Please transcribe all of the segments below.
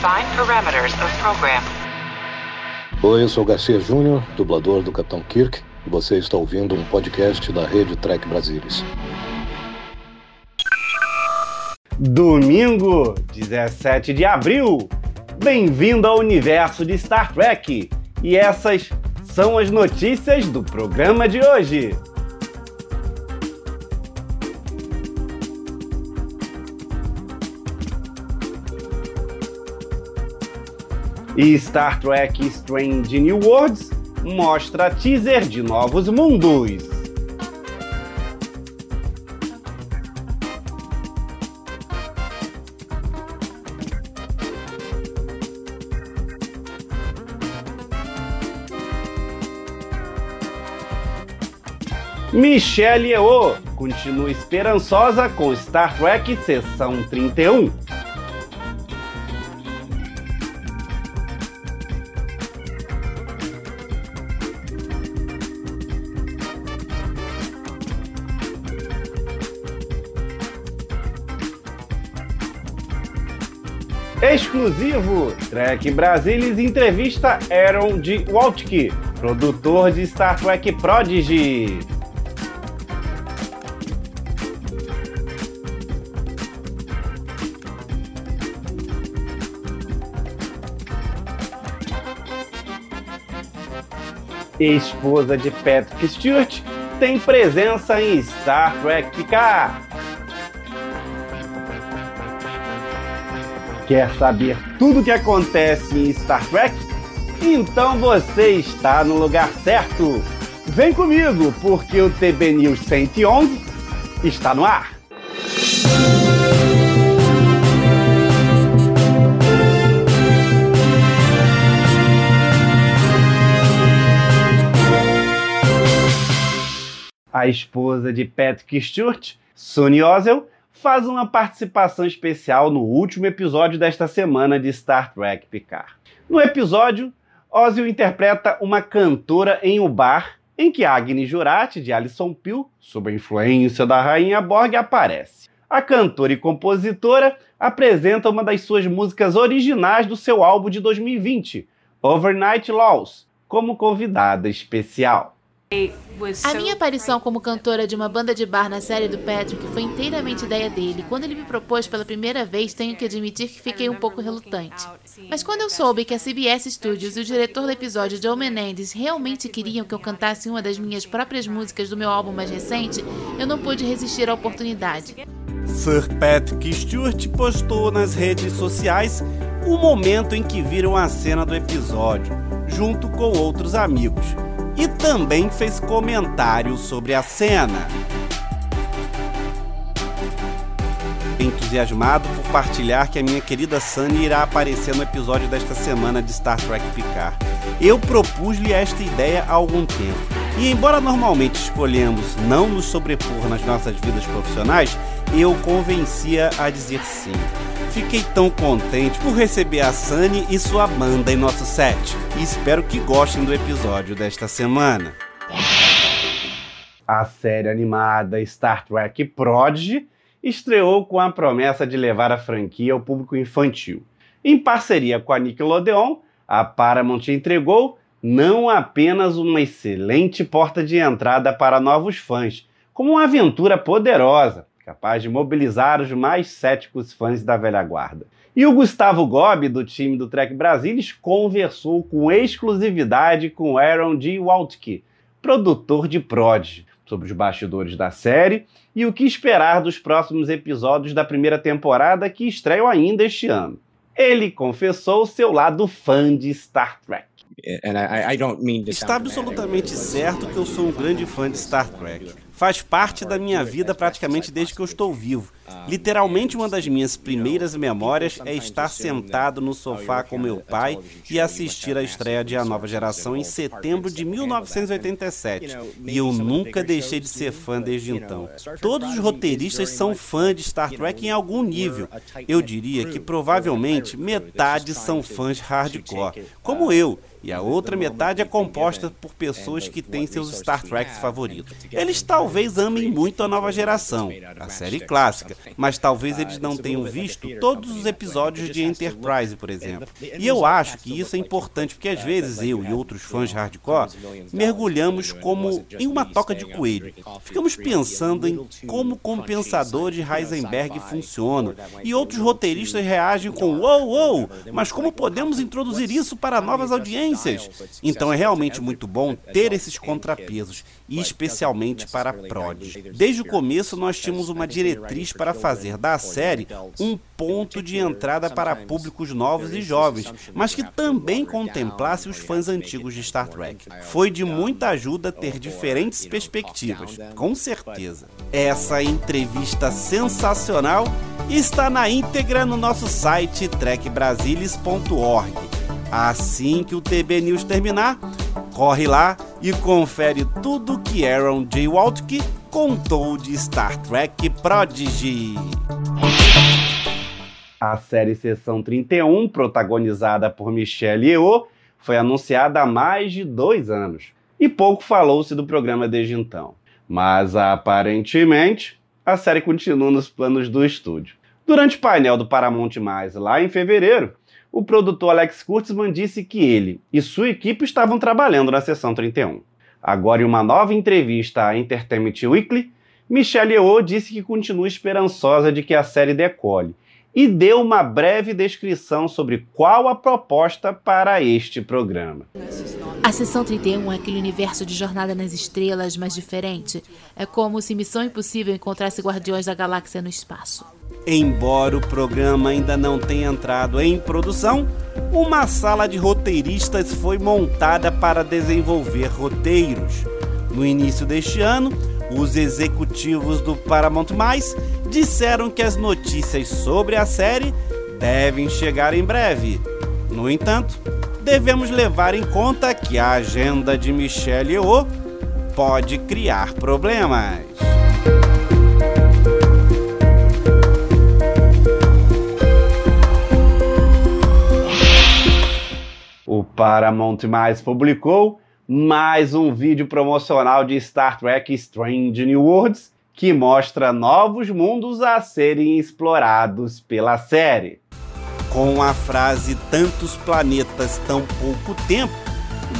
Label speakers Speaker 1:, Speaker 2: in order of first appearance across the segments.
Speaker 1: Define parameters of program.
Speaker 2: Oi, eu sou Garcia Júnior, dublador do Capitão Kirk, e você está ouvindo um podcast da rede Trek Brasilis.
Speaker 3: Domingo, 17 de abril. Bem-vindo ao universo de Star Trek. E essas são as notícias do programa de hoje. E Star Trek Strange New Worlds mostra teaser de novos mundos. Michelle Yeoh continua esperançosa com Star Trek Sessão 31. Exclusivo! Trek Brasilis entrevista Aaron de Waltke, produtor de Star Trek Prodigy. Esposa de Patrick Stewart tem presença em Star Trek Picard. Quer saber tudo o que acontece em Star Trek? Então você está no lugar certo. Vem comigo, porque o TB News 111 está no ar. A esposa de Patrick Stewart, Sonny Ozel, faz uma participação especial no último episódio desta semana de Star Trek Picard. No episódio, Ozzy interpreta uma cantora em um bar em que Agni Jurati, de Alison Peel, sob a influência da rainha Borg, aparece. A cantora e compositora apresenta uma das suas músicas originais do seu álbum de 2020, Overnight Laws, como convidada especial.
Speaker 4: A minha aparição como cantora de uma banda de bar na série do Patrick foi inteiramente ideia dele. Quando ele me propôs pela primeira vez, tenho que admitir que fiquei um pouco relutante. Mas quando eu soube que a CBS Studios e o diretor do episódio, Joe Menendez, realmente queriam que eu cantasse uma das minhas próprias músicas do meu álbum mais recente, eu não pude resistir à oportunidade.
Speaker 3: Sir Patrick Stewart postou nas redes sociais o momento em que viram a cena do episódio, junto com outros amigos e também fez comentários sobre a cena. Entusiasmado por partilhar que a minha querida Sunny irá aparecer no episódio desta semana de Star Trek Picard. Eu propus-lhe esta ideia há algum tempo. E embora normalmente escolhemos não nos sobrepor nas nossas vidas profissionais, eu convencia a dizer sim. Fiquei tão contente por receber a Sunny e sua banda em nosso set. E espero que gostem do episódio desta semana. A série animada Star Trek Prodigy estreou com a promessa de levar a franquia ao público infantil. Em parceria com a Nickelodeon, a Paramount entregou não apenas uma excelente porta de entrada para novos fãs, como uma aventura poderosa, capaz de mobilizar os mais céticos fãs da velha guarda. E o Gustavo Gobi, do time do Trek Brasilis, conversou com exclusividade com Aaron G. Waltke, produtor de Prod, sobre os bastidores da série e o que esperar dos próximos episódios da primeira temporada que estreiam ainda este ano. Ele confessou seu lado fã de Star Trek.
Speaker 5: Está absolutamente certo que eu sou um grande fã de Star Trek. Faz parte da minha vida praticamente desde que eu estou vivo. Literalmente, uma das minhas primeiras memórias é estar sentado no sofá com meu pai e assistir a estreia de A Nova Geração em setembro de 1987. E eu nunca deixei de ser fã desde então. Todos os roteiristas são fãs de Star Trek em algum nível. Eu diria que provavelmente metade são fãs hardcore, como eu
Speaker 3: e a outra metade é composta por pessoas que têm seus Star Treks favoritos. Eles talvez amem muito a nova geração, a série clássica, mas talvez eles não tenham visto todos os episódios de Enterprise, por exemplo. E eu acho que isso é importante porque às vezes eu e outros fãs hardcore mergulhamos como em uma toca de coelho. Ficamos pensando em como o compensador de Heisenberg funciona e outros roteiristas reagem com uou, uou, mas como podemos introduzir isso para novas audiências? Então é realmente muito bom ter esses contrapesos, e especialmente para a Prod. Desde o começo nós tínhamos uma diretriz para fazer da série um ponto de entrada para públicos novos e jovens, mas que também contemplasse os fãs antigos de Star Trek. Foi de muita ajuda ter diferentes perspectivas, com certeza. Essa entrevista sensacional está na íntegra no nosso site trekbrasilis.org. Assim que o TB News terminar, corre lá e confere tudo que Aaron J. Waltke contou de Star Trek Prodigy.
Speaker 6: A série Sessão 31, protagonizada por Michelle Yeoh, foi anunciada há mais de dois anos e pouco falou-se do programa desde então. Mas aparentemente a série continua nos planos do estúdio. Durante o painel do Paramount+, lá em fevereiro, o produtor Alex Kurtzman disse que ele e sua equipe estavam trabalhando na Sessão 31. Agora, em uma nova entrevista à Entertainment Weekly, Michelle Yeoh disse que continua esperançosa de que a série decole e deu uma breve descrição sobre qual a proposta para este programa.
Speaker 4: A Sessão 31 é aquele universo de Jornada nas Estrelas, mas diferente. É como se Missão Impossível encontrasse Guardiões da Galáxia no espaço.
Speaker 3: Embora o programa ainda não tenha entrado em produção, uma sala de roteiristas foi montada para desenvolver roteiros. No início deste ano, os executivos do Paramount Mais disseram que as notícias sobre a série devem chegar em breve. No entanto, devemos levar em conta que a agenda de Michelle Yeoh pode criar problemas.
Speaker 6: O Paramount Mais publicou mais um vídeo promocional de Star Trek Strange New Worlds que mostra novos mundos a serem explorados pela série.
Speaker 3: Com a frase tantos planetas tão pouco tempo,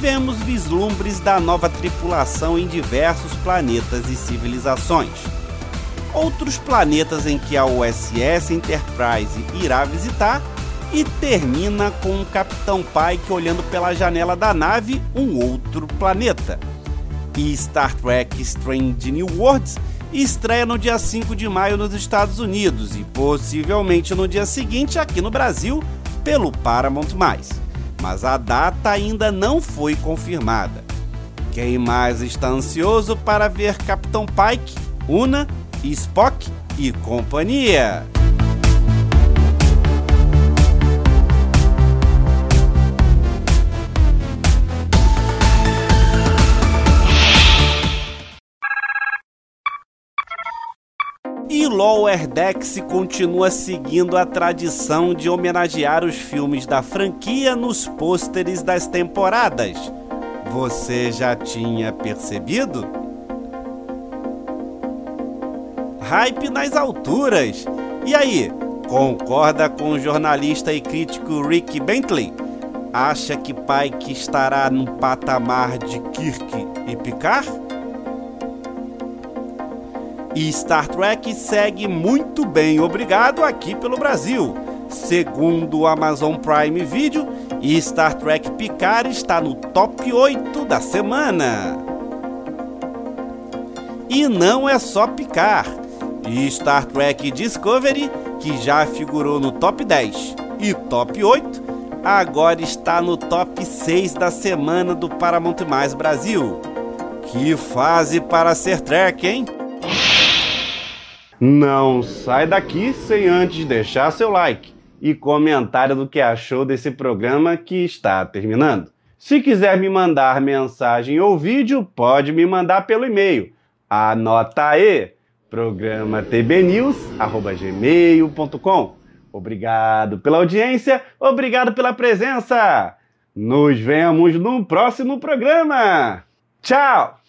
Speaker 3: vemos vislumbres da nova tripulação em diversos planetas e civilizações. Outros planetas em que a USS Enterprise irá visitar e termina com o Capitão Pike olhando pela janela da nave um outro planeta. E Star Trek Strange New Worlds estreia no dia 5 de maio nos Estados Unidos e possivelmente no dia seguinte aqui no Brasil pelo Paramount+. Mas a data ainda não foi confirmada. Quem mais está ansioso para ver Capitão Pike, Una, Spock e companhia? E Lower Decks continua seguindo a tradição de homenagear os filmes da franquia nos pôsteres das temporadas. Você já tinha percebido? Hype nas alturas. E aí, concorda com o jornalista e crítico Rick Bentley? Acha que Pike estará no patamar de Kirk e Picard? E Star Trek segue muito bem, obrigado, aqui pelo Brasil. Segundo o Amazon Prime Video, Star Trek Picard está no top 8 da semana. E não é só Picard. Star Trek Discovery, que já figurou no top 10 e top 8, agora está no top 6 da semana do Paramount Mais Brasil. Que fase para ser Trek, hein?
Speaker 6: Não sai daqui sem antes deixar seu like e comentário do que achou desse programa que está terminando. Se quiser me mandar mensagem ou vídeo, pode me mandar pelo e-mail. Anota aí, programa tbnews@gmail.com. Obrigado pela audiência, obrigado pela presença.
Speaker 3: Nos vemos no próximo programa. Tchau!